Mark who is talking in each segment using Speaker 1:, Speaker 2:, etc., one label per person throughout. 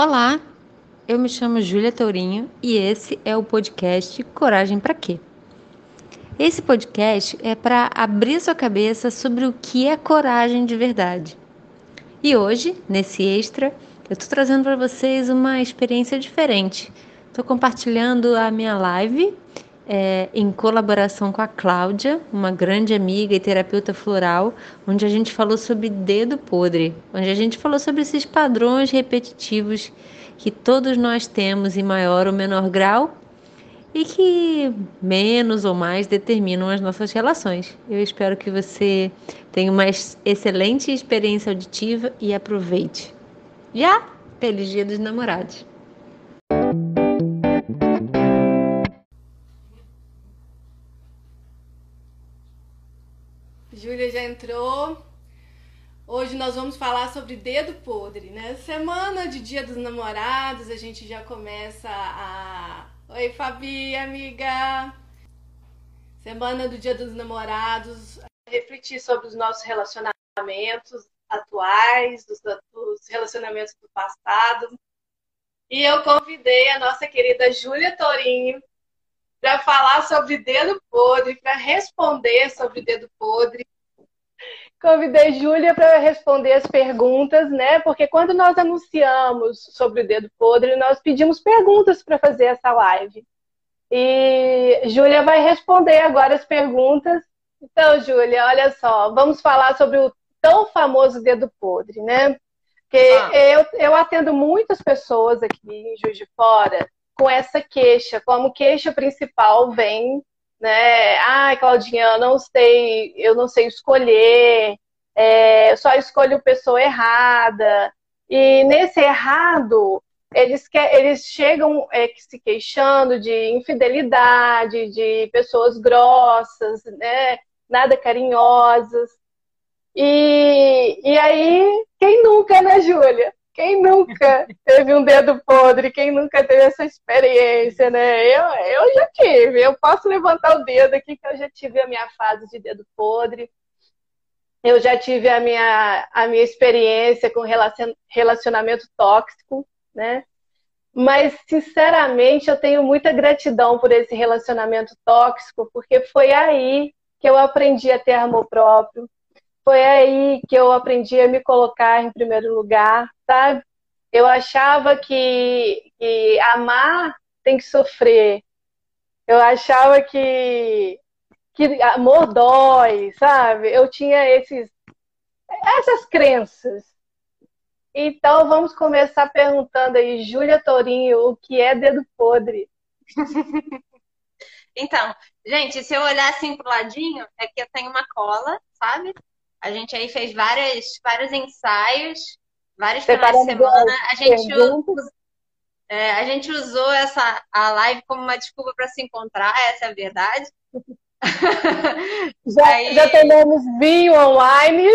Speaker 1: Olá, eu me chamo Júlia Tourinho e esse é o podcast Coragem para quê? Esse podcast é para abrir sua cabeça sobre o que é coragem de verdade. E hoje, nesse extra, eu estou trazendo para vocês uma experiência diferente. Estou compartilhando a minha live é, em colaboração com a Cláudia, uma grande amiga e terapeuta floral, onde a gente falou sobre dedo podre, onde a gente falou sobre esses padrões repetitivos que todos nós temos em maior ou menor grau e que menos ou mais determinam as nossas relações. Eu espero que você tenha uma excelente experiência auditiva e aproveite. Já! Feliz Dia dos Namorados!
Speaker 2: Júlia já entrou. Hoje nós vamos falar sobre dedo podre, né? Semana de Dia dos Namorados, a gente já começa a. Oi, Fabi, amiga! Semana do Dia dos Namorados, refletir sobre os nossos relacionamentos atuais, dos, dos relacionamentos do passado. E eu convidei a nossa querida Júlia Torinho para falar sobre dedo podre, para responder sobre dedo podre. Convidei Júlia para responder as perguntas, né? Porque quando nós anunciamos sobre o dedo podre, nós pedimos perguntas para fazer essa live. E Júlia vai responder agora as perguntas. Então, Júlia, olha só, vamos falar sobre o tão famoso dedo podre, né? Porque ah. eu, eu atendo muitas pessoas aqui em Juiz de Fora com essa queixa, como queixa principal vem, né? Ai, Claudinha, eu não sei, eu não sei escolher, é, só escolho pessoa errada. E nesse errado, eles, que, eles chegam é, se queixando de infidelidade, de pessoas grossas, né? Nada carinhosas. E, e aí, quem nunca, né, Júlia? Quem nunca teve um dedo podre? Quem nunca teve essa experiência, né? Eu, eu já tive. Eu posso levantar o dedo aqui que eu já tive a minha fase de dedo podre. Eu já tive a minha, a minha experiência com relacionamento tóxico, né? Mas, sinceramente, eu tenho muita gratidão por esse relacionamento tóxico, porque foi aí que eu aprendi a ter amor próprio, foi aí que eu aprendi a me colocar em primeiro lugar, sabe? Eu achava que, que amar tem que sofrer. Eu achava que, que amor dói, sabe? Eu tinha esses, essas crenças. Então vamos começar perguntando aí, Júlia Torinho, o que é dedo podre?
Speaker 3: então, gente, se eu olhar assim pro ladinho, é que eu tenho uma cola, sabe? A gente aí fez várias, vários ensaios, vários finais de semana. A gente, é, a gente usou essa a live como uma desculpa para se encontrar, essa é a verdade.
Speaker 2: já, aí, já tomamos vinho online.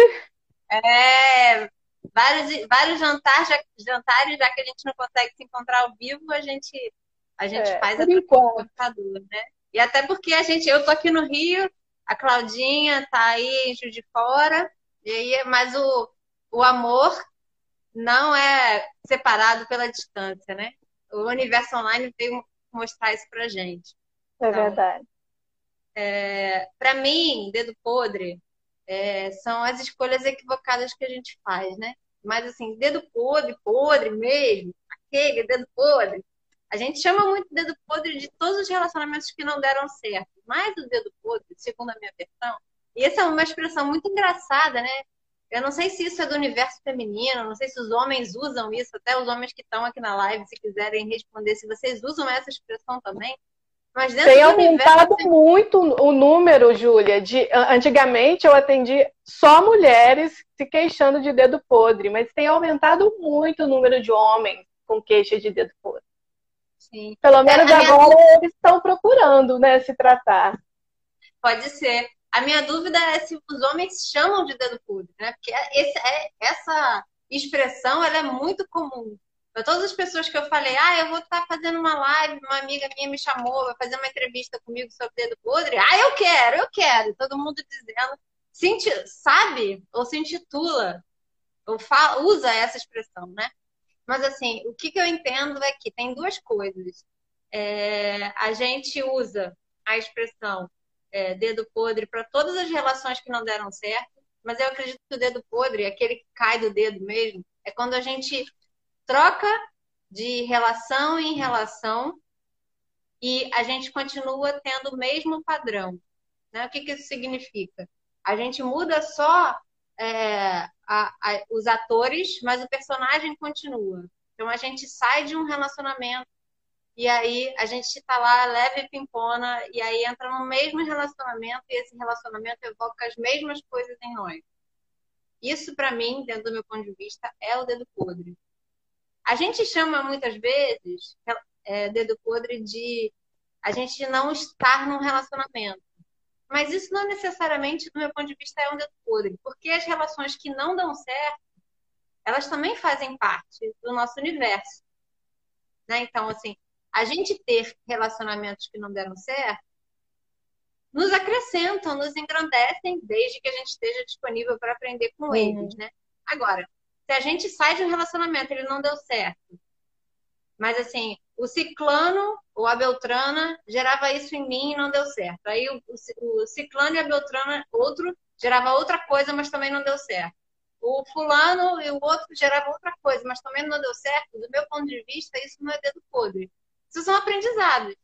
Speaker 3: É, vários, vários jantares já, jantares, já que a gente não consegue se encontrar ao vivo, a gente, a gente é, faz a computador, né? E até porque a gente, eu tô aqui no Rio, a Claudinha tá aí em Juiz de Fora, e aí, mas o, o amor não é separado pela distância, né? O universo online veio mostrar isso pra gente.
Speaker 2: É então, verdade.
Speaker 3: É, para mim, dedo podre é, são as escolhas equivocadas que a gente faz, né? Mas assim, dedo podre, podre mesmo, aquele dedo podre, a gente chama muito dedo podre de todos os relacionamentos que não deram certo. Mas o dedo podre, segundo a minha versão, e essa é uma expressão muito engraçada, né? Eu não sei se isso é do universo feminino, não sei se os homens usam isso, até os homens que estão aqui na live, se quiserem responder, se vocês usam essa expressão também.
Speaker 2: Mas dentro Tem aumentado muito o número, Júlia. De antigamente eu atendi só mulheres se queixando de dedo podre, mas tem aumentado muito o número de homens com queixa de dedo podre. Sim. Pelo é, menos é, agora minha... eles estão procurando, né, se tratar.
Speaker 3: Pode ser. A minha dúvida é se os homens chamam de dedo podre, né? Porque esse, é, essa expressão ela é muito comum. Para todas as pessoas que eu falei, ah, eu vou estar fazendo uma live, uma amiga minha me chamou, vai fazer uma entrevista comigo sobre dedo podre. Ah, eu quero, eu quero. Todo mundo dizendo, se sabe ou se intitula, ou fala, usa essa expressão, né? Mas, assim, o que, que eu entendo é que tem duas coisas. É, a gente usa a expressão é, dedo podre para todas as relações que não deram certo, mas eu acredito que o dedo podre, aquele que cai do dedo mesmo, é quando a gente troca de relação em relação e a gente continua tendo o mesmo padrão. Né? O que, que isso significa? A gente muda só é, a, a, os atores, mas o personagem continua. Então a gente sai de um relacionamento e aí a gente está lá leve pimpona e aí entra no mesmo relacionamento e esse relacionamento evoca as mesmas coisas em nós. Isso para mim, dentro do meu ponto de vista, é o dedo podre. A gente chama muitas vezes é, dedo podre de a gente não estar num relacionamento. Mas isso não necessariamente, do meu ponto de vista, é um dedo podre, porque as relações que não dão certo, elas também fazem parte do nosso universo. Né? Então, assim, a gente ter relacionamentos que não deram certo nos acrescentam, nos engrandecem, desde que a gente esteja disponível para aprender com eles, né? Agora, se a gente sai de um relacionamento, ele não deu certo, mas assim, o ciclano ou a beltrana gerava isso em mim e não deu certo. Aí o, o, ciclano e a beltrana, outro, gerava outra coisa, mas também não deu certo. O fulano e o outro gerava outra coisa, mas também não deu certo. Do meu ponto de vista, isso não é dedo podre. Isso são aprendizados.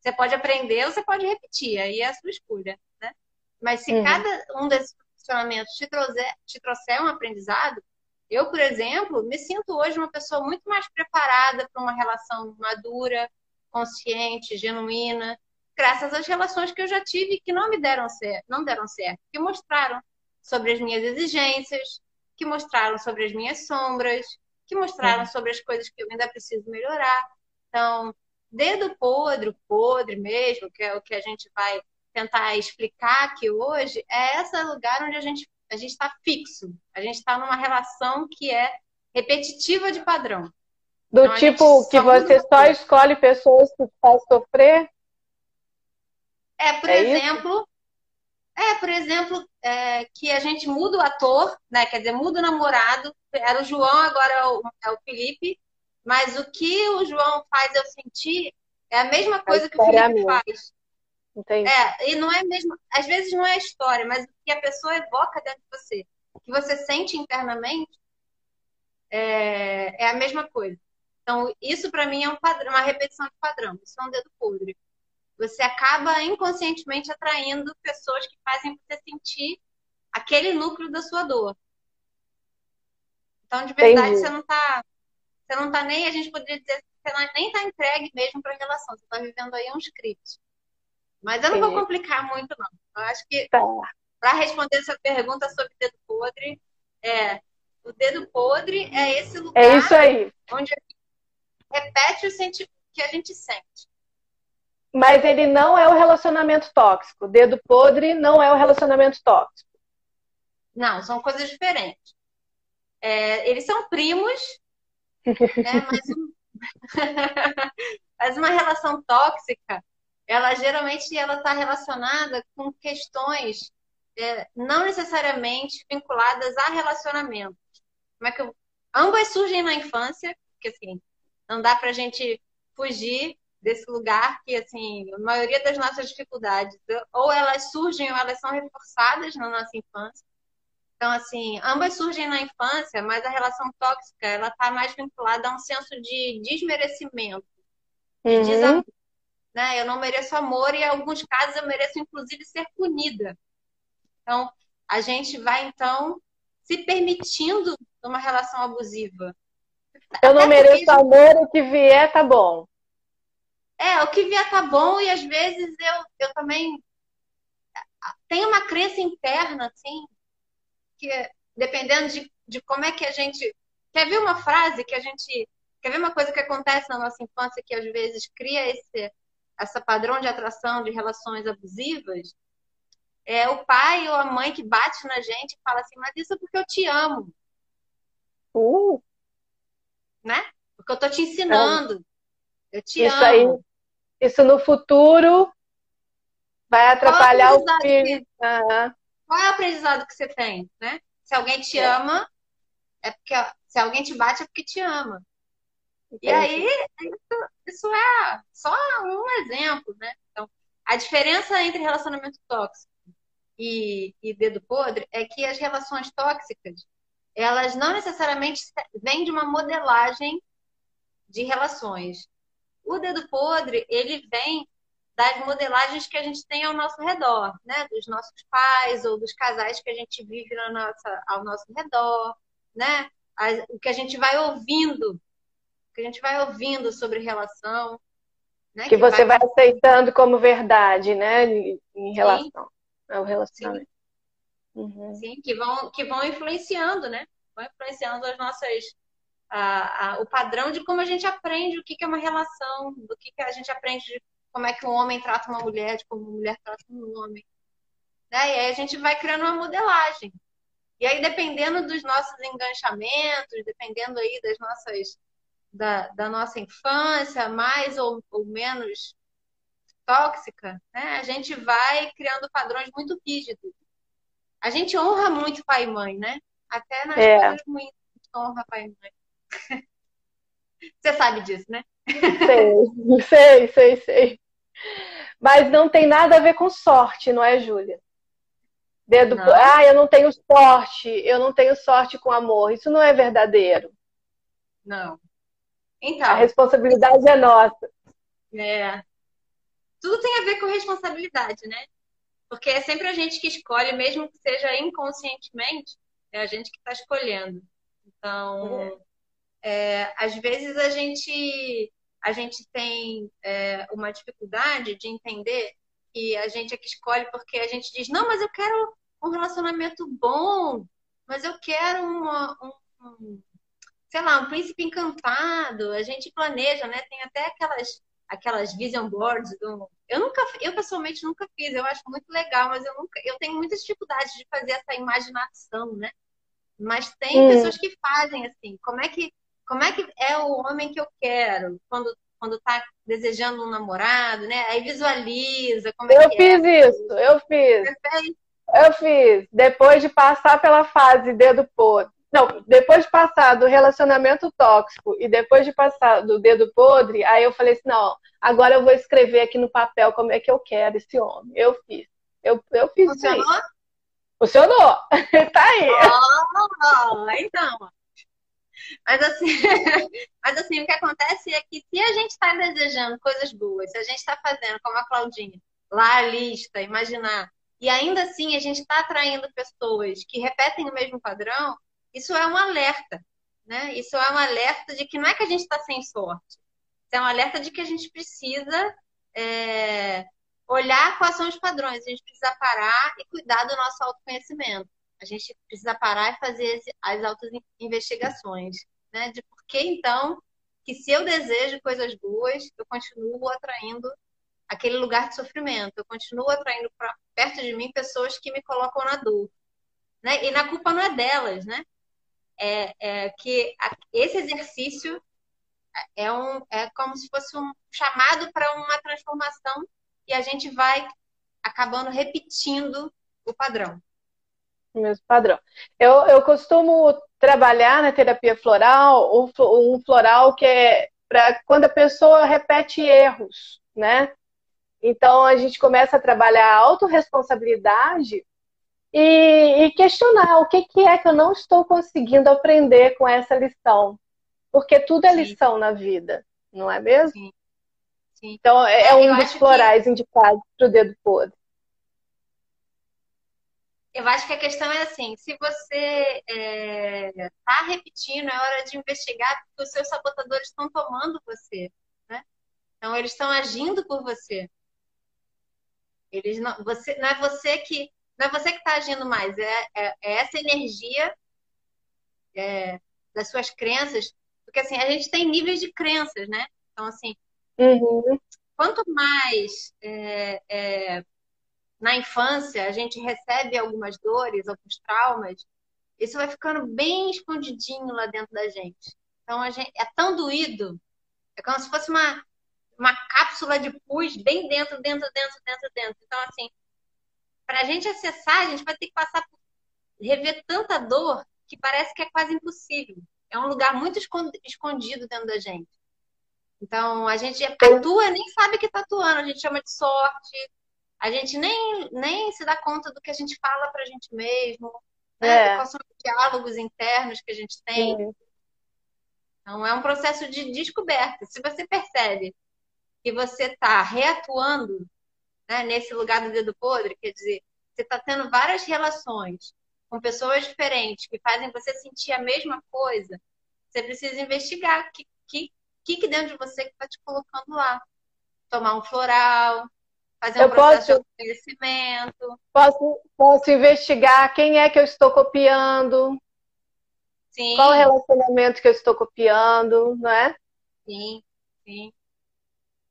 Speaker 3: Você pode aprender ou você pode repetir, aí é a sua escolha, né? Mas se uhum. cada um desses funcionamentos te trouxer, te trouxer um aprendizado, eu, por exemplo, me sinto hoje uma pessoa muito mais preparada para uma relação madura, consciente, genuína, graças às relações que eu já tive que não me deram certo, não deram certo, que mostraram sobre as minhas exigências, que mostraram sobre as minhas sombras, que mostraram sobre as coisas que eu ainda preciso melhorar. Então, dedo podre, podre mesmo, que é o que a gente vai tentar explicar aqui hoje, é esse lugar onde a gente a gente está fixo, a gente está numa relação que é repetitiva de padrão.
Speaker 2: Do então, tipo que você só escolhe pessoas que faz sofrer?
Speaker 3: É, por é exemplo, isso? é, por exemplo, é, que a gente muda o ator, né? Quer dizer, muda o namorado. Era o João, agora é o, é o Felipe. Mas o que o João faz eu sentir é a mesma coisa que o Felipe faz. Entendi. É, e não é mesmo. Às vezes não é a história, mas o que a pessoa evoca dentro de você, que você sente internamente, é, é a mesma coisa. Então, isso para mim é um padrão, uma repetição de padrão. Isso é um dedo podre. Você acaba inconscientemente atraindo pessoas que fazem você sentir aquele núcleo da sua dor. Então, de verdade, Entendi. você não tá. Você não tá nem, a gente poderia dizer, você não, nem tá entregue mesmo para a relação. Você tá vivendo aí um script. Mas eu não vou complicar muito, não. Eu acho que tá. para responder essa pergunta sobre dedo podre, é o dedo podre é esse lugar
Speaker 2: é isso aí.
Speaker 3: onde repete o sentimento que a gente sente.
Speaker 2: Mas ele não é o relacionamento tóxico. O dedo podre não é o relacionamento tóxico.
Speaker 3: Não, são coisas diferentes. É, eles são primos, né, mas, um... mas uma relação tóxica ela geralmente ela está relacionada com questões é, não necessariamente vinculadas a relacionamentos. Como é que eu... Ambas surgem na infância, porque assim, não dá para a gente fugir desse lugar que, assim, a maioria das nossas dificuldades, ou elas surgem ou elas são reforçadas na nossa infância. Então, assim, ambas surgem na infância, mas a relação tóxica, ela está mais vinculada a um senso de desmerecimento, de uhum né? Eu não mereço amor e em alguns casos eu mereço inclusive ser punida. Então, a gente vai então se permitindo numa relação abusiva.
Speaker 2: Eu não Até mereço amor, o que vier tá bom.
Speaker 3: É, o que vier tá bom e às vezes eu, eu também tenho uma crença interna, assim, que dependendo de, de como é que a gente. Quer ver uma frase que a gente. Quer ver uma coisa que acontece na nossa infância que às vezes cria esse, essa padrão de atração de relações abusivas, é o pai ou a mãe que bate na gente e fala assim, mas isso é porque eu te amo.
Speaker 2: Uh.
Speaker 3: Né? Porque eu tô te ensinando. É. Eu te
Speaker 2: isso
Speaker 3: amo.
Speaker 2: Aí, isso no futuro vai atrapalhar o filho.
Speaker 3: Que... Uhum. Qual é o aprendizado que você tem, né? Se alguém te é. ama, é porque Se alguém te bate é porque te ama. Entendi. E aí, isso, isso é só um exemplo, né? Então, a diferença entre relacionamento tóxico e, e dedo podre é que as relações tóxicas, elas não necessariamente vêm de uma modelagem de relações. O dedo podre, ele vem das modelagens que a gente tem ao nosso redor, né? Dos nossos pais ou dos casais que a gente vive na nossa, ao nosso redor, né? o que a gente vai ouvindo, que a gente vai ouvindo sobre relação.
Speaker 2: Né? Que, que você vai... vai... aceitando como verdade, né? Em relação Sim. ao relacionamento.
Speaker 3: Sim. Uhum. Sim, que vão, que vão influenciando, né? Vão influenciando as nossas. A, a, o padrão de como a gente aprende o que, que é uma relação, do que, que a gente aprende de como é que um homem trata uma mulher, de como uma mulher trata um homem. Né? E aí a gente vai criando uma modelagem. E aí, dependendo dos nossos enganchamentos, dependendo aí das nossas, da, da nossa infância, mais ou, ou menos tóxica, né? a gente vai criando padrões muito rígidos. A gente honra muito pai e mãe, né? Até nas é. coisas ruins, a gente honra pai e mãe. Você sabe disso, né?
Speaker 2: Sei, sei, sei, sei. Mas não tem nada a ver com sorte, não é, Júlia? Dedo, não. ah, eu não tenho sorte, eu não tenho sorte com amor. Isso não é verdadeiro.
Speaker 3: Não. Então.
Speaker 2: A responsabilidade é nossa.
Speaker 3: É. Tudo tem a ver com responsabilidade, né? Porque é sempre a gente que escolhe, mesmo que seja inconscientemente, é a gente que está escolhendo. Então, é. É, às vezes a gente a gente tem é, uma dificuldade de entender que a gente é que escolhe porque a gente diz, não, mas eu quero um relacionamento bom, mas eu quero uma, um, um, sei lá, um príncipe encantado. A gente planeja, né? Tem até aquelas aquelas vision boards do... eu nunca eu pessoalmente nunca fiz eu acho muito legal mas eu nunca eu tenho muitas dificuldades de fazer essa imaginação né mas tem hum. pessoas que fazem assim como é que como é que é o homem que eu quero quando quando tá desejando um namorado né aí visualiza como
Speaker 2: é
Speaker 3: eu
Speaker 2: fiz
Speaker 3: é.
Speaker 2: isso eu fiz eu fiz. Depois de passar pela fase dedo podre. Não, depois de passar do relacionamento tóxico e depois de passar do dedo podre, aí eu falei assim: não, agora eu vou escrever aqui no papel como é que eu quero esse homem. Eu fiz. Eu, eu fiz
Speaker 3: Funcionou? isso aí.
Speaker 2: Funcionou. tá aí.
Speaker 3: Oh, então. Mas assim, mas assim, o que acontece é que se a gente está desejando coisas boas, se a gente está fazendo, como a Claudinha, lá a lista, imaginar e ainda assim a gente está atraindo pessoas que repetem o mesmo padrão, isso é um alerta, né? Isso é um alerta de que não é que a gente está sem sorte, isso é um alerta de que a gente precisa é, olhar quais são os padrões, a gente precisa parar e cuidar do nosso autoconhecimento. A gente precisa parar e fazer as auto investigações, né? De por que então que se eu desejo coisas boas, eu continuo atraindo aquele lugar de sofrimento. Eu continuo atraindo pra, perto de mim pessoas que me colocam na dor. Né? E na culpa não é delas, né? É, é que esse exercício é, um, é como se fosse um chamado para uma transformação e a gente vai acabando repetindo o padrão.
Speaker 2: O mesmo padrão. Eu, eu costumo trabalhar na terapia floral um floral que é para quando a pessoa repete erros, né? Então a gente começa a trabalhar a autorresponsabilidade e, e questionar o que, que é que eu não estou conseguindo aprender com essa lição. Porque tudo é lição Sim. na vida, não é mesmo? Sim. Sim. Então é, é um dos florais que... indicados para o dedo podre.
Speaker 3: Eu acho que a questão é assim: se você está é, tá repetindo, é hora de investigar, porque os seus sabotadores estão tomando você. Né? Então, eles estão agindo por você. Eles não, você, não é você que não é você que está agindo mais, é, é, é essa energia é, das suas crenças, porque assim a gente tem níveis de crenças, né? Então assim, uhum. quanto mais é, é, na infância a gente recebe algumas dores, alguns traumas, isso vai ficando bem escondidinho lá dentro da gente. Então a gente é tão doído, é como se fosse uma uma cápsula de pus bem dentro, dentro, dentro, dentro, dentro. Então, assim, para a gente acessar, a gente vai ter que passar por rever tanta dor que parece que é quase impossível. é um lugar muito escondido dentro da gente. Então, a gente atua e nem sabe que está atuando, a gente chama de sorte, a gente nem, nem se dá conta do que a gente fala para a gente mesmo, né? É. quais são os diálogos internos que a gente tem. Sim. Então, é um processo de descoberta. Se você percebe que você está reatuando né, nesse lugar do dedo podre, quer dizer, você está tendo várias relações com pessoas diferentes que fazem você sentir a mesma coisa, você precisa investigar o que, que, que dentro de você que está te colocando lá. Tomar um floral, fazer um eu processo posso, de conhecimento.
Speaker 2: Posso, posso investigar quem é que eu estou copiando. Sim. Qual relacionamento que eu estou copiando, não é?
Speaker 3: Sim, sim.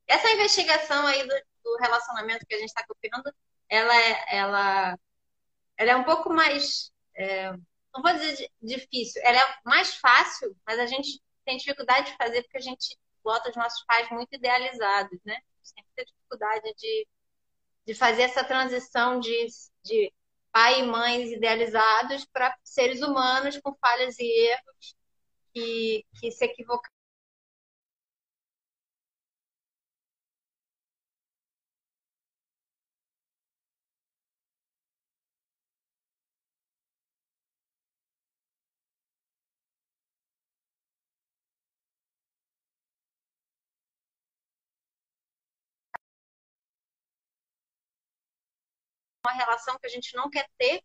Speaker 3: Essa investigação aí do, do relacionamento que a gente está copiando, ela é, ela, ela é um pouco mais, é, não vou dizer difícil, ela é mais fácil, mas a gente tem dificuldade de fazer porque a gente bota os nossos pais muito idealizados, né? Gente tem dificuldade de, de fazer essa transição de, de pai e mães idealizados para seres humanos com falhas e erros que, que se equivocaram uma relação que a gente não quer ter,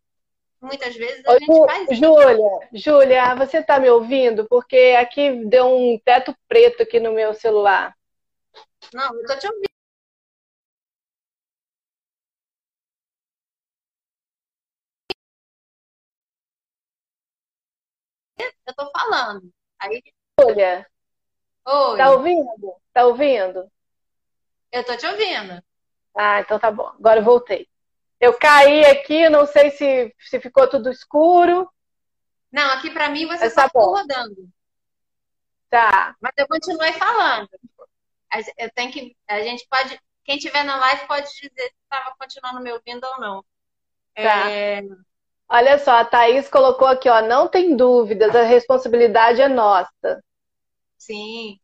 Speaker 3: muitas vezes a Ô, gente faz isso.
Speaker 2: Júlia, Júlia, você está me ouvindo? Porque aqui deu um teto preto aqui no meu celular.
Speaker 3: Não, eu tô te ouvindo. Eu tô falando. Aí...
Speaker 2: Júlia, Oi. tá ouvindo? Tá ouvindo?
Speaker 3: Eu tô te ouvindo.
Speaker 2: Ah, então tá bom. Agora eu voltei. Eu caí aqui, não sei se, se ficou tudo escuro.
Speaker 3: Não, aqui para mim você só tá ficou rodando.
Speaker 2: Tá.
Speaker 3: Mas eu continuei falando. Eu tenho que. A gente pode. Quem tiver na live pode dizer se estava continuando me ouvindo ou não.
Speaker 2: Tá. É... Olha só, a Thaís colocou aqui, ó, não tem dúvidas, a responsabilidade é nossa.
Speaker 3: Sim.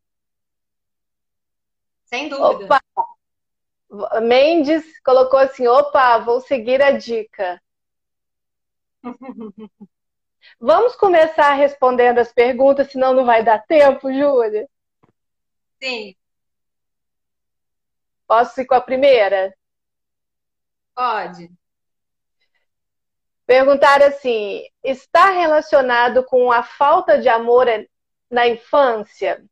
Speaker 3: Sem dúvida. Opa,
Speaker 2: Mendes colocou assim: opa, vou seguir a dica. Vamos começar respondendo as perguntas, senão não vai dar tempo, Júlia?
Speaker 3: Sim.
Speaker 2: Posso ir com a primeira?
Speaker 3: Pode.
Speaker 2: Perguntar assim: está relacionado com a falta de amor na infância?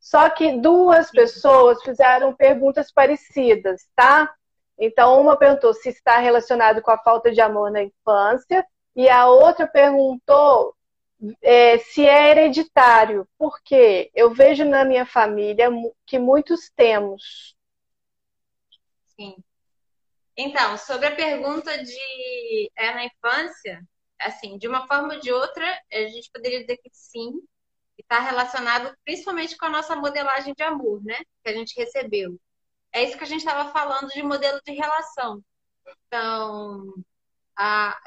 Speaker 2: Só que duas pessoas fizeram perguntas parecidas, tá? Então, uma perguntou se está relacionado com a falta de amor na infância, e a outra perguntou é, se é hereditário, porque eu vejo na minha família que muitos temos.
Speaker 3: Sim. Então, sobre a pergunta de é na infância, assim, de uma forma ou de outra, a gente poderia dizer que sim, está relacionado principalmente com a nossa modelagem de amor, né? Que a gente recebeu. É isso que a gente estava falando de modelo de relação. Então, a,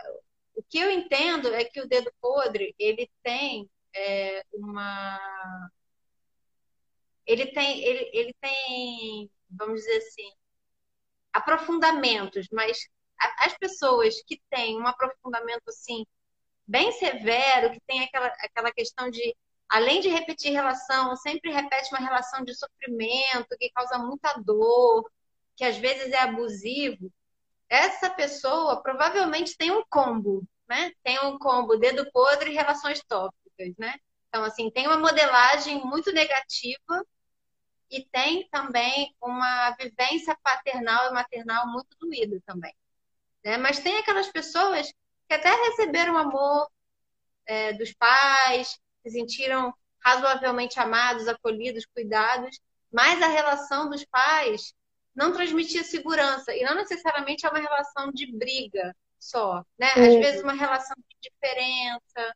Speaker 3: o que eu entendo é que o dedo podre ele tem é, uma ele tem ele, ele tem vamos dizer assim aprofundamentos mas as pessoas que têm um aprofundamento assim bem severo que tem aquela aquela questão de além de repetir relação, sempre repete uma relação de sofrimento que causa muita dor, que às vezes é abusivo, essa pessoa provavelmente tem um combo, né? Tem um combo dedo podre e relações tóxicas, né? Então, assim, tem uma modelagem muito negativa e tem também uma vivência paternal e maternal muito doída também. Né? Mas tem aquelas pessoas que até receberam amor é, dos pais, se sentiram razoavelmente amados, acolhidos, cuidados, mas a relação dos pais não transmitia segurança e não necessariamente é uma relação de briga só, né? Às uhum. vezes uma relação de diferença,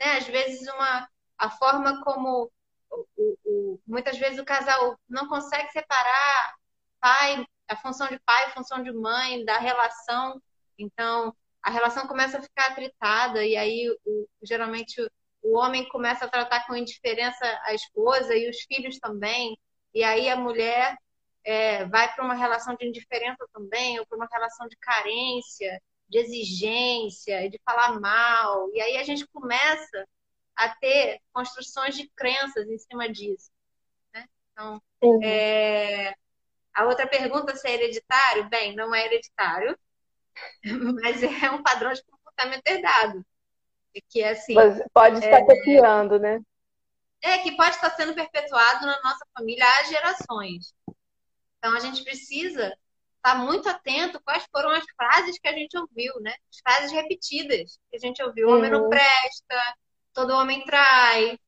Speaker 3: né? Às vezes uma a forma como o, o, o, muitas vezes o casal não consegue separar pai, a função de pai, a função de mãe da relação. Então, a relação começa a ficar atritada e aí o, geralmente o homem começa a tratar com indiferença a esposa e os filhos também, e aí a mulher é, vai para uma relação de indiferença também, ou para uma relação de carência, de exigência, de falar mal, e aí a gente começa a ter construções de crenças em cima disso. Né? Então, uhum. é... a outra pergunta se é hereditário? Bem, não é hereditário, mas é um padrão de comportamento herdado. Que é assim. Mas
Speaker 2: pode estar é... copiando, né?
Speaker 3: É, que pode estar sendo perpetuado na nossa família há gerações. Então a gente precisa estar muito atento quais foram as frases que a gente ouviu, né? As frases repetidas que a gente ouviu. O homem não uhum. presta, todo homem trai,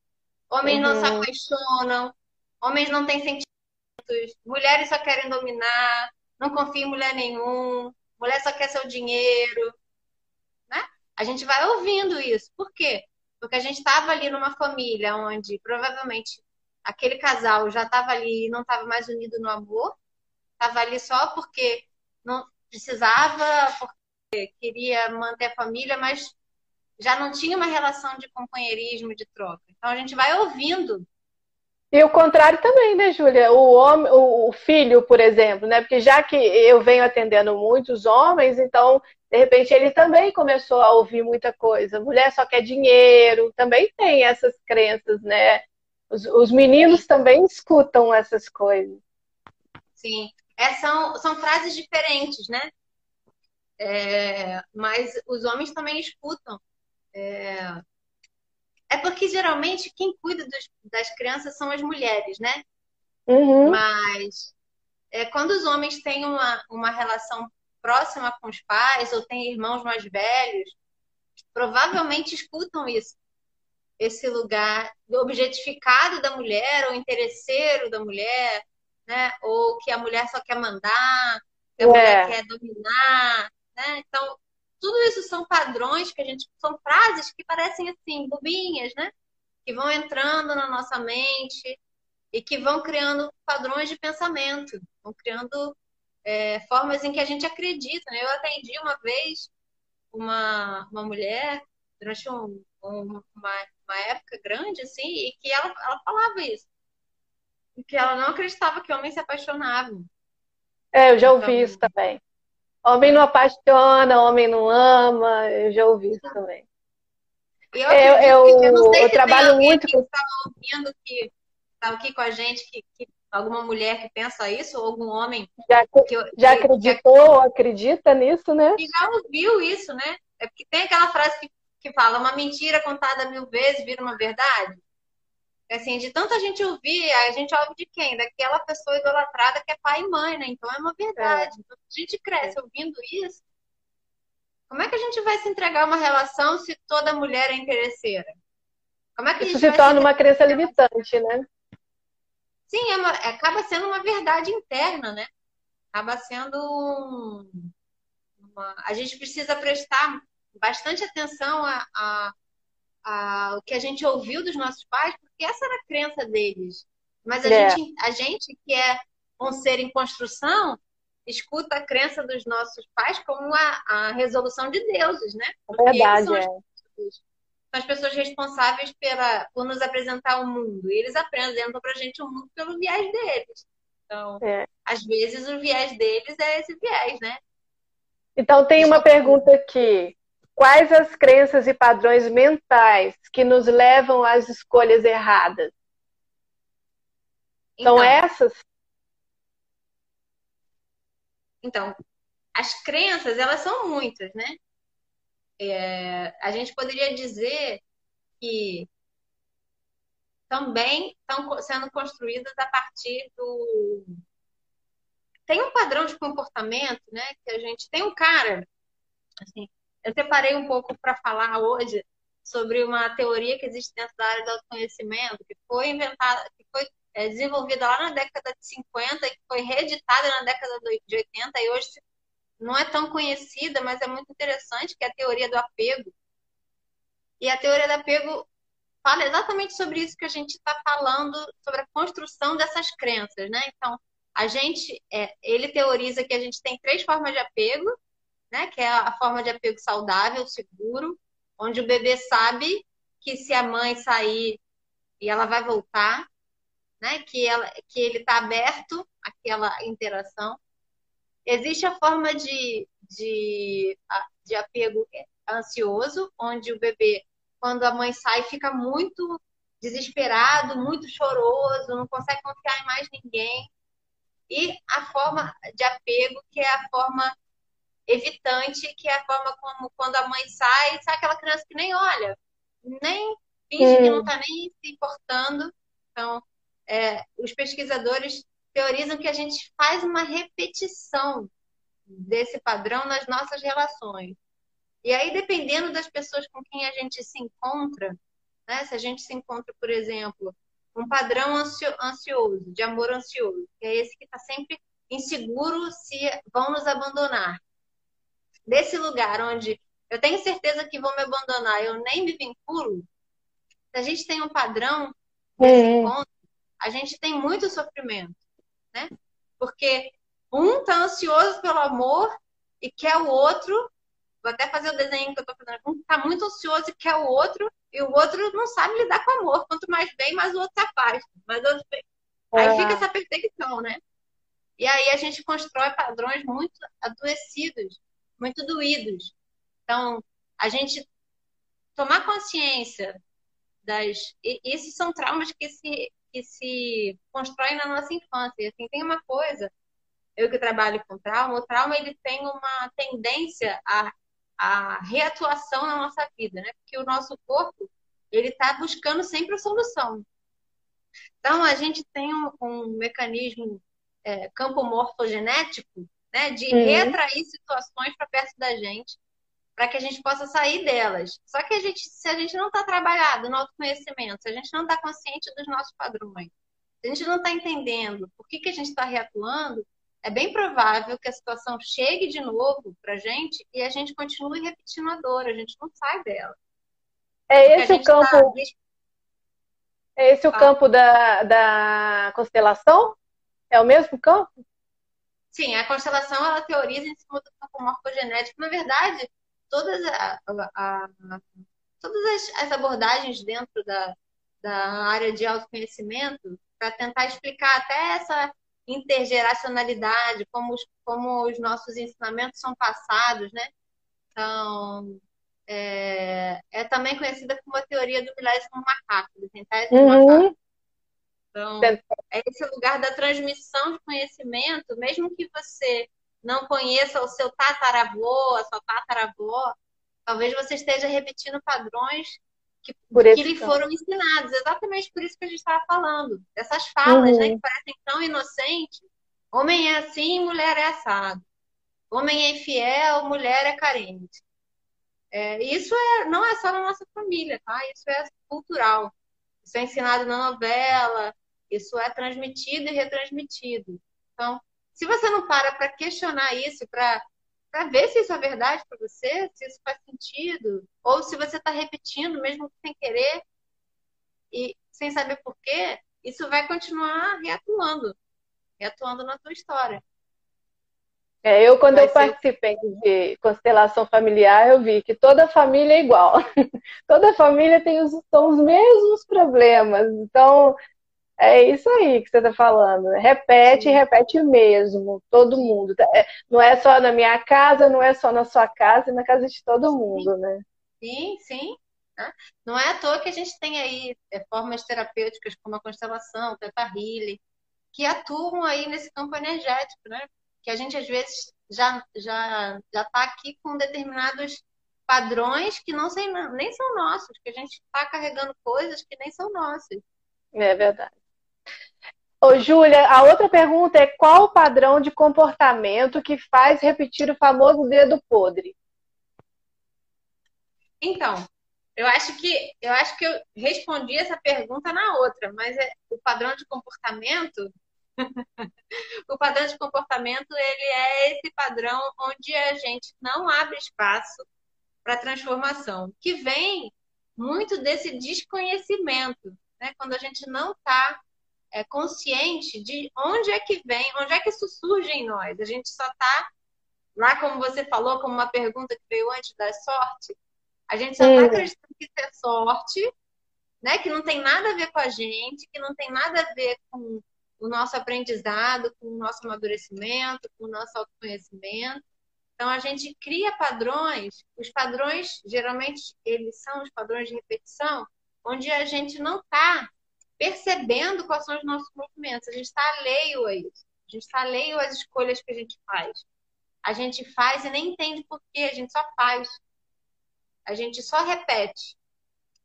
Speaker 3: homens uhum. não se uhum. apaixonam, homens não têm sentimentos, mulheres só querem dominar, não confia em mulher nenhum, mulher só quer seu dinheiro. A gente vai ouvindo isso. Por quê? Porque a gente estava ali numa família onde provavelmente aquele casal já estava ali e não estava mais unido no amor, estava ali só porque não precisava, porque queria manter a família, mas já não tinha uma relação de companheirismo, de troca. Então a gente vai ouvindo.
Speaker 2: E o contrário também, né, Júlia? O homem, o filho, por exemplo, né? Porque já que eu venho atendendo muitos homens, então de repente ele também começou a ouvir muita coisa. Mulher só quer dinheiro, também tem essas crenças, né? Os, os meninos também escutam essas coisas.
Speaker 3: Sim, é, são, são frases diferentes, né? É, mas os homens também escutam. É, é porque geralmente quem cuida dos, das crianças são as mulheres, né? Uhum. Mas é, quando os homens têm uma, uma relação próxima com os pais ou têm irmãos mais velhos, provavelmente escutam isso. Esse lugar objetificado da mulher ou interesseiro da mulher, né? Ou que a mulher só quer mandar, que a é. mulher quer dominar, né? Então, tudo isso são padrões que a gente são frases que parecem assim bobinhas, né? Que vão entrando na nossa mente e que vão criando padrões de pensamento, vão criando é, formas em que a gente acredita. Né? Eu atendi uma vez uma, uma mulher durante um, um, uma, uma época grande assim e que ela, ela falava isso que ela não acreditava que homens se apaixonavam.
Speaker 2: É, eu já ouvi então, isso também. Homem não apaixona, homem não ama, eu já ouvi isso também.
Speaker 3: Eu, eu, eu, eu, eu trabalho muito com. Está ouvindo que está aqui com a gente, que, que, alguma mulher que pensa isso, ou algum homem.
Speaker 2: Já, que, já que, acreditou, que, acredita nisso, né?
Speaker 3: E já ouviu isso, né? É porque tem aquela frase que, que fala: uma mentira contada mil vezes vira uma verdade. Assim, de tanta gente ouvir, a gente ouve de quem? Daquela pessoa idolatrada que é pai e mãe, né? Então é uma verdade. É. Então, a gente cresce ouvindo isso. Como é que a gente vai se entregar uma relação se toda mulher é interesseira?
Speaker 2: Como é que isso se torna se... uma crença limitante, né?
Speaker 3: Sim, é uma... acaba sendo uma verdade interna, né? Acaba sendo uma... a gente precisa prestar bastante atenção a, a, a, o que a gente ouviu dos nossos pais, porque essa era a crença deles. Mas a, é. gente, a gente que é um ser em construção, escuta a crença dos nossos pais como a, a resolução de deuses, né?
Speaker 2: Porque Verdade, são, é. As,
Speaker 3: são as pessoas responsáveis pela, por nos apresentar o mundo. E eles apresentam pra gente o mundo pelo viés deles. Então, é. às vezes o viés deles é esse viés, né?
Speaker 2: Então tem uma pergunta aqui. Quais as crenças e padrões mentais que nos levam às escolhas erradas? Então, São essas?
Speaker 3: Então, as crenças, elas são muitas, né? É, a gente poderia dizer que também estão sendo construídas a partir do. Tem um padrão de comportamento, né? Que a gente tem um cara, assim, eu separei um pouco para falar hoje sobre uma teoria que existe dentro da área do autoconhecimento, que foi inventada, que foi é, desenvolvida lá na década de 50 e que foi reeditada na década de 80 e hoje não é tão conhecida, mas é muito interessante, que é a teoria do apego. E a teoria do apego fala exatamente sobre isso que a gente está falando, sobre a construção dessas crenças, né? Então, a gente, é, ele teoriza que a gente tem três formas de apego, né? Que é a forma de apego saudável, seguro, onde o bebê sabe que se a mãe sair e ela vai voltar, né? Que, ela, que ele está aberto àquela interação. Existe a forma de, de, de apego ansioso, onde o bebê, quando a mãe sai, fica muito desesperado, muito choroso, não consegue confiar em mais ninguém. E a forma de apego, que é a forma evitante, que é a forma como quando a mãe sai, sai aquela criança que nem olha, nem finge que não está nem se importando. Então, é, os pesquisadores teorizam que a gente faz uma repetição desse padrão nas nossas relações. E aí, dependendo das pessoas com quem a gente se encontra, né? Se a gente se encontra, por exemplo, um padrão ansioso, de amor ansioso, que é esse que está sempre inseguro se vão nos abandonar. Desse lugar onde eu tenho certeza que vão me abandonar, eu nem me vinculo, se a gente tem um padrão é. encontro, a gente tem muito sofrimento, né? Porque um está ansioso pelo amor e quer o outro. Vou até fazer o desenho que eu estou fazendo. Um está muito ansioso e quer o outro, e o outro não sabe lidar com amor. Quanto mais bem, mais o outro se afasta. Mas outro... Aí é. fica essa perseguição, né? E aí a gente constrói padrões muito adoecidos, muito doídos. Então, a gente tomar consciência das. E esses são traumas que se, que se constroem na nossa infância. E, assim, tem uma coisa, eu que trabalho com trauma, o trauma ele tem uma tendência a, a reatuação na nossa vida, né? Porque o nosso corpo ele está buscando sempre a solução. Então, a gente tem um, um mecanismo é, campo morfogenético né, de uhum. retrair situações para perto da gente para que a gente possa sair delas. Só que a gente, se a gente não está trabalhado no autoconhecimento, se a gente não está consciente dos nossos padrões, se a gente não está entendendo por que, que a gente está reatuando, é bem provável que a situação chegue de novo para a gente e a gente continue repetindo a dor, a gente não sai dela.
Speaker 2: É esse o campo. Tá... É esse o ah. campo da, da constelação? É o mesmo campo?
Speaker 3: Sim, a constelação ela teoriza em cima do campo morfogenético. Na verdade, todas, a, a, todas as, as, abordagens dentro da, da área de autoconhecimento para tentar explicar até essa intergeracionalidade, como os, como os nossos ensinamentos são passados, né? Então, é, é também conhecida como a teoria do milésimo macaco, do centésimo uhum. macaco. Então, é esse lugar da transmissão de conhecimento, mesmo que você não conheça o seu tataravô, a sua tataravó, talvez você esteja repetindo padrões que, que lhe foram ensinados. Exatamente por isso que a gente estava falando. Essas falas, uhum. né, que parecem tão inocentes. Homem é assim, mulher é assado. Homem é infiel, mulher é carente. É, isso é, não é só na nossa família, tá? Isso é cultural. Isso é ensinado na novela, isso é transmitido e retransmitido. Então, se você não para para questionar isso, para ver se isso é verdade para você, se isso faz sentido, ou se você está repetindo, mesmo sem querer, e sem saber por quê, isso vai continuar reatuando, reatuando na tua história.
Speaker 2: É, eu, quando vai eu ser... participei de constelação familiar, eu vi que toda família é igual. toda família tem os, são os mesmos problemas. Então, é isso aí que você está falando. Repete, Sim. repete mesmo, todo mundo. É, não é só na minha casa, não é só na sua casa, é na casa de todo mundo, né?
Speaker 3: Sim, sim. Né? Não é à toa que a gente tem aí é, formas terapêuticas como a constelação, o Teta Healing, que atuam aí nesse campo energético, né? Que a gente às vezes já já já está aqui com determinados padrões que não sei, nem são nossos, que a gente está carregando coisas que nem são nossas.
Speaker 2: É verdade. Ô, Júlia, a outra pergunta é qual o padrão de comportamento que faz repetir o famoso dedo podre?
Speaker 3: Então, eu acho que eu acho que eu respondi essa pergunta na outra, mas é, o padrão de comportamento o padrão de comportamento ele é esse padrão onde a gente não abre espaço para transformação, que vem muito desse desconhecimento, né? Quando a gente não está é, consciente de onde é que vem, onde é que isso surge em nós. A gente só está lá, como você falou, como uma pergunta que veio antes da sorte. A gente só está acreditando que isso é sorte, né? Que não tem nada a ver com a gente, que não tem nada a ver com o nosso aprendizado, com o nosso amadurecimento, com o nosso autoconhecimento. Então a gente cria padrões, os padrões geralmente eles são os padrões de repetição, onde a gente não está percebendo quais são os nossos movimentos, a gente está alheio a isso, a gente está alheio às escolhas que a gente faz. A gente faz e nem entende por quê, a gente só faz. A gente só repete.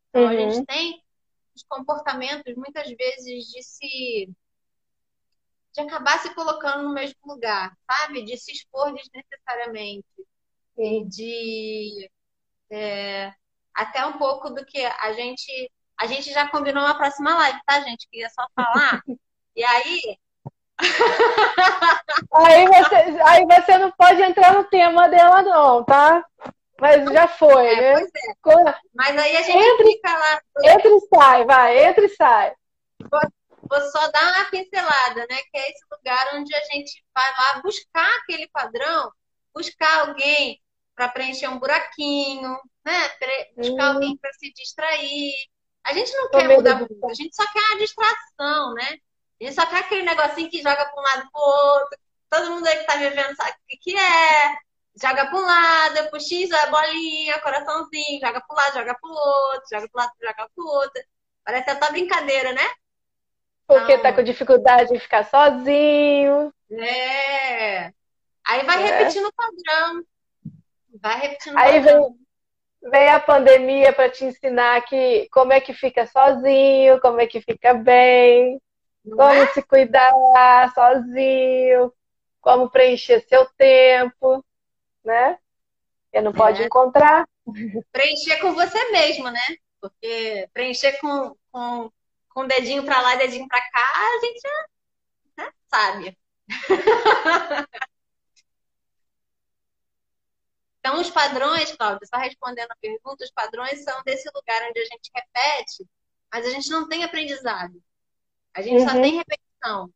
Speaker 3: Então uhum. a gente uhum. tem os comportamentos muitas vezes de se de acabar se colocando no mesmo lugar, sabe? De se expor desnecessariamente. E de é, até um pouco do que a gente. A gente já combinou uma próxima live, tá, gente? Queria só falar. e aí.
Speaker 2: aí, você, aí você não pode entrar no tema dela, não, tá? Mas já foi, é, né?
Speaker 3: É. Mas aí a gente entre, fica lá.
Speaker 2: Entra e sai, vai, entra e sai.
Speaker 3: Vou só dar uma pincelada, né? Que é esse lugar onde a gente vai lá buscar aquele padrão, buscar alguém para preencher um buraquinho, né? Buscar hum. alguém para se distrair. A gente não Tô quer mudar muito, a gente só quer uma distração, né? A gente só quer aquele negocinho que joga para um lado para o outro. Todo mundo aí que tá me vendo sabe o que, que é. Joga para um lado, X a bolinha, coraçãozinho, joga para um lado, joga para o outro, joga para lado, joga para o outro. Parece até brincadeira, né?
Speaker 2: Porque está com dificuldade em ficar sozinho.
Speaker 3: É. Aí vai é. repetindo o padrão. Vai repetindo o
Speaker 2: Aí padrão. Vem, vem a pandemia para te ensinar que como é que fica sozinho, como é que fica bem, Não como é? se cuidar sozinho, como preencher seu tempo, né? Você não pode é. encontrar.
Speaker 3: Preencher com você mesmo, né? Porque preencher com, com com dedinho para lá, dedinho para cá, a gente já né, sabe. então, os padrões, Cláudia, só respondendo a pergunta, os padrões são desse lugar onde a gente repete, mas a gente não tem aprendizado. A gente uhum. só tem repetição.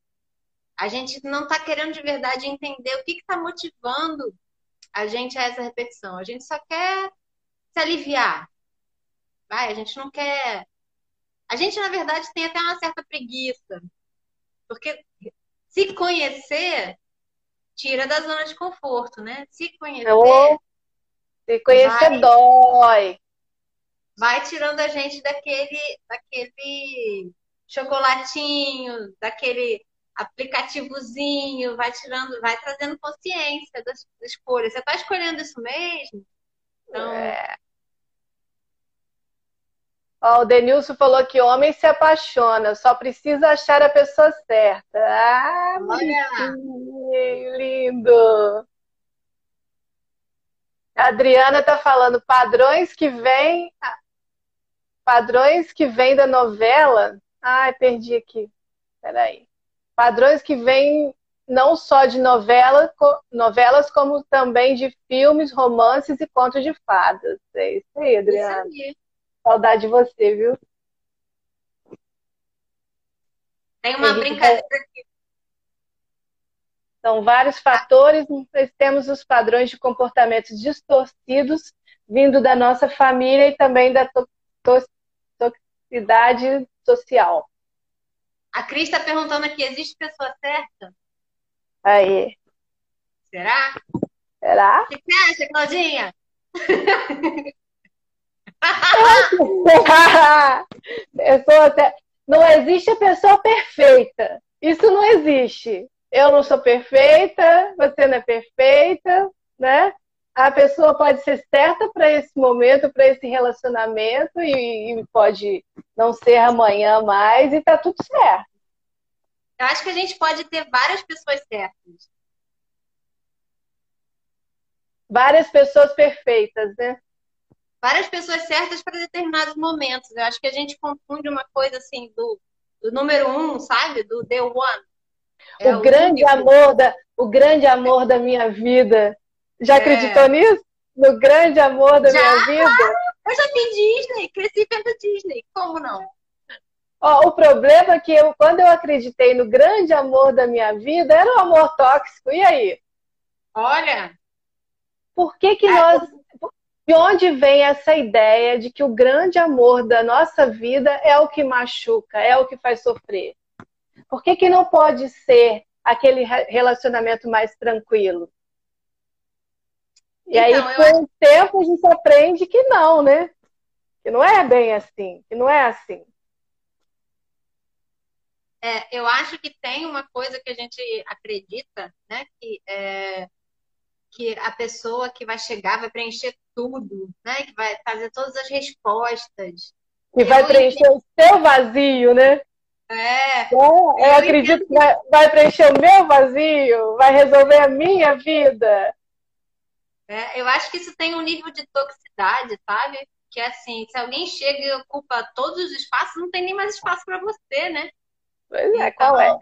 Speaker 3: A gente não está querendo de verdade entender o que está motivando a gente a essa repetição. A gente só quer se aliviar. Vai, a gente não quer a gente, na verdade, tem até uma certa preguiça. Porque se conhecer tira da zona de conforto, né? Se conhecer. Oh,
Speaker 2: se conhecer vai, dói.
Speaker 3: Vai tirando a gente daquele, daquele chocolatinho, daquele aplicativozinho, vai tirando, vai trazendo consciência das escolhas. Você está escolhendo isso mesmo? Então, é.
Speaker 2: Ó, o Denilson falou que homem se apaixona, só precisa achar a pessoa certa. Ah, lindo! A Adriana tá falando padrões que vêm padrões que vêm da novela. Ai, perdi aqui. Peraí. Padrões que vêm não só de novela, novelas, como também de filmes, romances e contos de fadas. É isso aí, Adriana. Isso aí. Saudade de você, viu?
Speaker 3: Tem uma brincadeira aqui.
Speaker 2: São vários fatores, nós temos os padrões de comportamentos distorcidos vindo da nossa família e também da to toxicidade social.
Speaker 3: A Cris está perguntando aqui, existe pessoa certa?
Speaker 2: Aí.
Speaker 3: Será?
Speaker 2: Será?
Speaker 3: O que você acha, Claudinha?
Speaker 2: pessoa, não existe a pessoa perfeita. Isso não existe. Eu não sou perfeita, você não é perfeita, né? A pessoa pode ser certa para esse momento, para esse relacionamento, e, e, pode não ser amanhã mais, e tá tudo certo.
Speaker 3: Eu acho que a gente pode ter várias pessoas certas.
Speaker 2: Várias pessoas perfeitas, né?
Speaker 3: várias pessoas certas para determinados momentos. Eu acho que a gente confunde uma coisa assim do, do número um, sabe? Do the one.
Speaker 2: É o, o grande único. amor da, o grande amor da minha vida. Já é. acreditou nisso? No grande amor da já, minha vida?
Speaker 3: Eu já vi Disney, cresci vendo Disney. Como não?
Speaker 2: Ó, o problema é que eu, quando eu acreditei no grande amor da minha vida, era um amor tóxico. E aí?
Speaker 3: Olha.
Speaker 2: Por que que é, nós De onde vem essa ideia de que o grande amor da nossa vida é o que machuca, é o que faz sofrer? Por que, que não pode ser aquele relacionamento mais tranquilo? E então, aí, com acho... o tempo, a gente aprende que não, né? Que não é bem assim, que não é assim.
Speaker 3: É, eu acho que tem uma coisa que a gente acredita, né? Que, é, que a pessoa que vai chegar vai preencher tudo, né? Que vai fazer todas as respostas.
Speaker 2: Que vai preencher o seu vazio, né?
Speaker 3: É.
Speaker 2: é eu, eu acredito que vai, vai, preencher o meu vazio, vai resolver a minha vida.
Speaker 3: É, eu acho que isso tem um nível de toxicidade, sabe? Que é assim, se alguém chega e ocupa todos os espaços, não tem nem mais espaço para você, né?
Speaker 2: Pois é, então, qual é?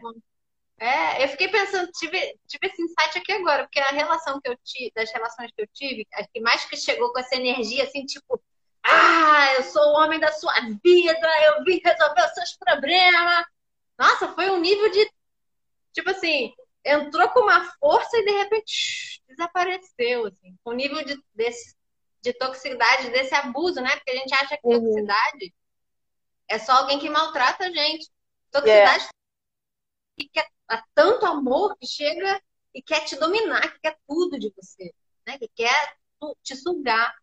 Speaker 3: É, eu fiquei pensando, tive, tive esse insight aqui agora, porque a relação que eu tive, das relações que eu tive, a que mais que chegou com essa energia, assim, tipo, ah, eu sou o homem da sua vida, eu vim resolver os seus problemas. Nossa, foi um nível de, tipo assim, entrou com uma força e de repente desapareceu, assim, com um nível de, desse, de toxicidade, desse abuso, né? Porque a gente acha que uhum. toxicidade é só alguém que maltrata a gente. Toxicidade yeah. que quer tanto amor que chega e quer te dominar, que quer tudo de você, né? Que quer te sugar.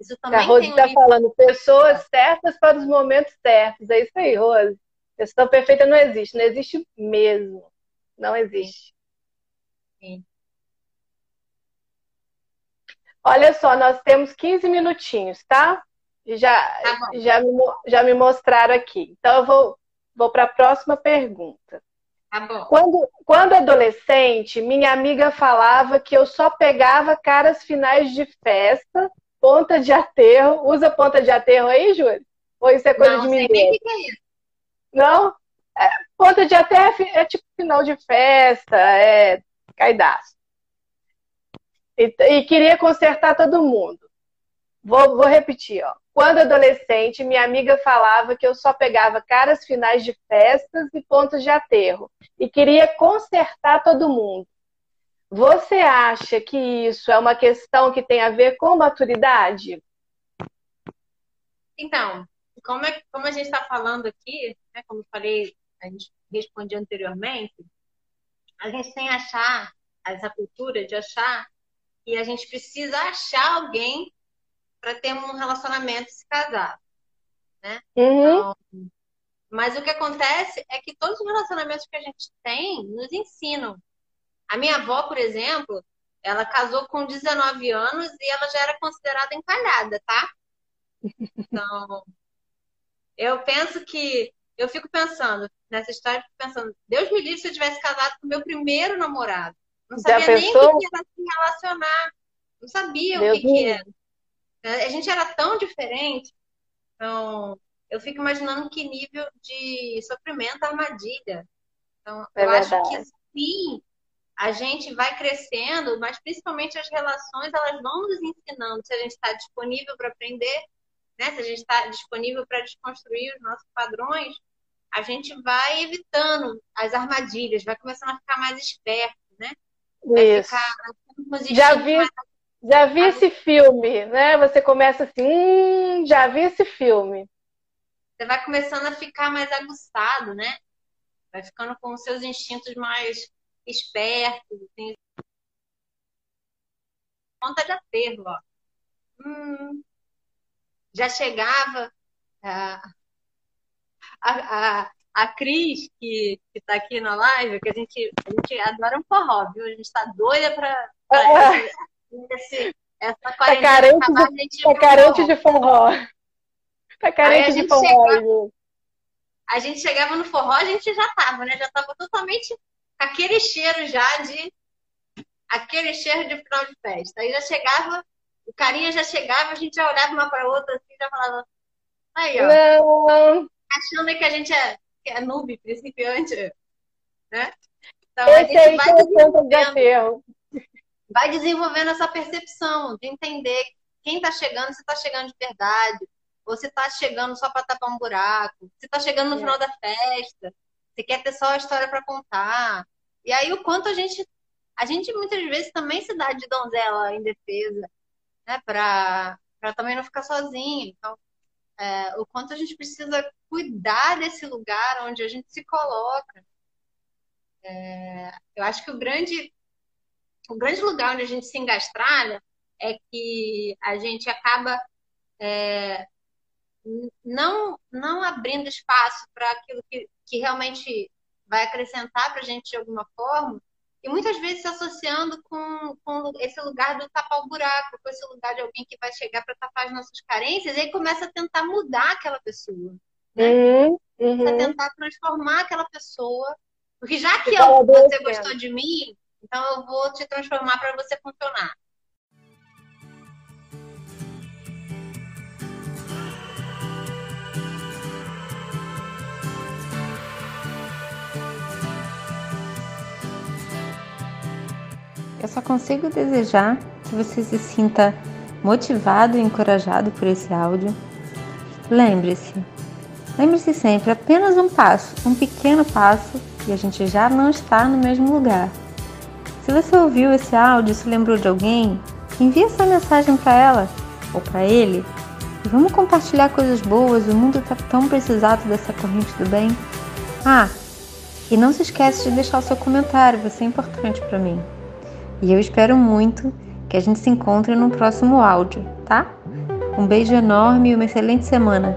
Speaker 3: Isso também
Speaker 2: a Rose está um... falando pessoas certas para os momentos certos. É isso aí, Rose. Pessoa perfeita não existe, não existe mesmo. Não existe. Sim. Olha só, nós temos 15 minutinhos, tá? Já, tá já, me, já me mostraram aqui. Então, eu vou Vou para a próxima pergunta.
Speaker 3: Tá.
Speaker 2: Quando, quando adolescente, minha amiga falava que eu só pegava caras finais de festa, ponta de aterro. Usa ponta de aterro aí, Júlio? Ou isso é coisa
Speaker 3: Não,
Speaker 2: de mineiro?
Speaker 3: que é.
Speaker 2: Não? É, ponta de aterro é, é, tipo final de festa, é caidaço. E, e queria consertar todo mundo. Vou, vou repetir, ó. Quando adolescente, minha amiga falava que eu só pegava caras finais de festas e pontos de aterro e queria consertar todo mundo. Você acha que isso é uma questão que tem a ver com maturidade?
Speaker 3: Então, como, é, como a gente está falando aqui, né, como eu falei, a gente respondia anteriormente, a gente tem achar, essa cultura de achar que a gente precisa achar alguém para ter um relacionamento e se casar. Né?
Speaker 2: Uhum. Então,
Speaker 3: mas o que acontece é que todos os relacionamentos que a gente tem nos ensinam. A minha avó, por exemplo, ela casou com 19 anos e ela já era considerada encalhada, tá? Então, eu penso que. Eu fico pensando nessa história, fico pensando, Deus me livre se eu tivesse casado com o meu primeiro namorado. Não sabia nem o que era se relacionar. Não sabia Deus o que, que era. A gente era tão diferente. Então, eu fico imaginando que nível de sofrimento armadilha. Então, é eu verdade. acho que sim, a gente vai crescendo, mas principalmente as relações, elas vão nos ensinando se a gente está disponível para aprender, né? se a gente está disponível para desconstruir os nossos padrões, a gente vai evitando as armadilhas, vai começando a ficar mais esperto, né?
Speaker 2: Vai Isso. Já vi, mais já vi esse filme, né? Você começa assim, hum, já vi esse filme.
Speaker 3: Você vai começando a ficar mais aguçado, né? Vai ficando com os seus instintos mais espertos, assim. Conta de aterro, ó. Hum, já chegava a, a, a Cris, que, que tá aqui na live, que a gente, a gente adora um forró, viu? A gente tá doida pra, pra esse, essa tá
Speaker 2: carente, acabar, de, tá carente de forró. Tá carente de forró. Chegava,
Speaker 3: a gente chegava no forró, a gente já tava, né? Já tava totalmente aquele cheiro já de. Aquele cheiro de final de festa. Aí já chegava, o carinha já chegava, a gente já olhava uma para outra assim, já falava. Aí, ó. Não. Achando que a gente é, que é noob, principiante. Né?
Speaker 2: Então, Esse a gente vai desenvolvendo
Speaker 3: vai desenvolvendo essa percepção de entender quem está chegando, se está chegando de verdade, ou se está chegando só para tapar um buraco, se está chegando no é. final da festa, se quer ter só a história para contar. E aí o quanto a gente a gente muitas vezes também se dá de donzela em defesa, né, para também não ficar sozinho. Então, é, o quanto a gente precisa cuidar desse lugar onde a gente se coloca. É, eu acho que o grande, o grande lugar onde a gente se engastralha é que a gente acaba é, não, não abrindo espaço para aquilo que, que realmente vai acrescentar para a gente de alguma forma, e muitas vezes se associando com, com esse lugar do tapar o buraco, com esse lugar de alguém que vai chegar para tapar as nossas carências, e aí começa a tentar mudar aquela pessoa. Né? Uhum, uhum. A tentar transformar aquela pessoa. Porque já que eu, você gostou de mim, então eu vou te transformar para você funcionar.
Speaker 1: Eu só consigo desejar que você se sinta motivado e encorajado por esse áudio. Lembre-se, lembre-se sempre, apenas um passo, um pequeno passo e a gente já não está no mesmo lugar. Se você ouviu esse áudio e se lembrou de alguém, envie essa mensagem para ela ou para ele e vamos compartilhar coisas boas. O mundo está tão precisado dessa corrente do bem. Ah, e não se esquece de deixar o seu comentário, vai ser importante para mim. E eu espero muito que a gente se encontre no próximo áudio, tá? Um beijo enorme e uma excelente semana.